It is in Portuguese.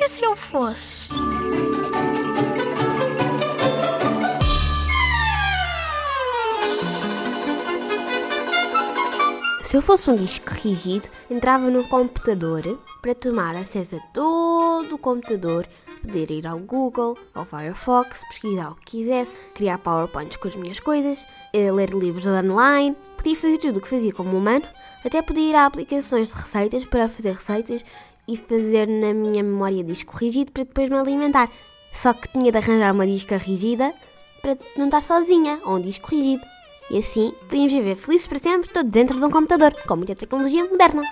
E se eu fosse? Se eu fosse um disco rígido, entrava no computador para tomar acesso a todo o computador, poder ir ao Google, ao Firefox, pesquisar o que quisesse, criar PowerPoints com as minhas coisas, eh, ler livros online, podia fazer tudo o que fazia como humano, até podia ir a aplicações de receitas para fazer receitas e fazer na minha memória disco rígido para depois me alimentar. Só que tinha de arranjar uma disca rígida para não estar sozinha, ou um disco rígido. E assim podíamos viver felizes para sempre, todos dentro de um computador, com muita tecnologia moderna.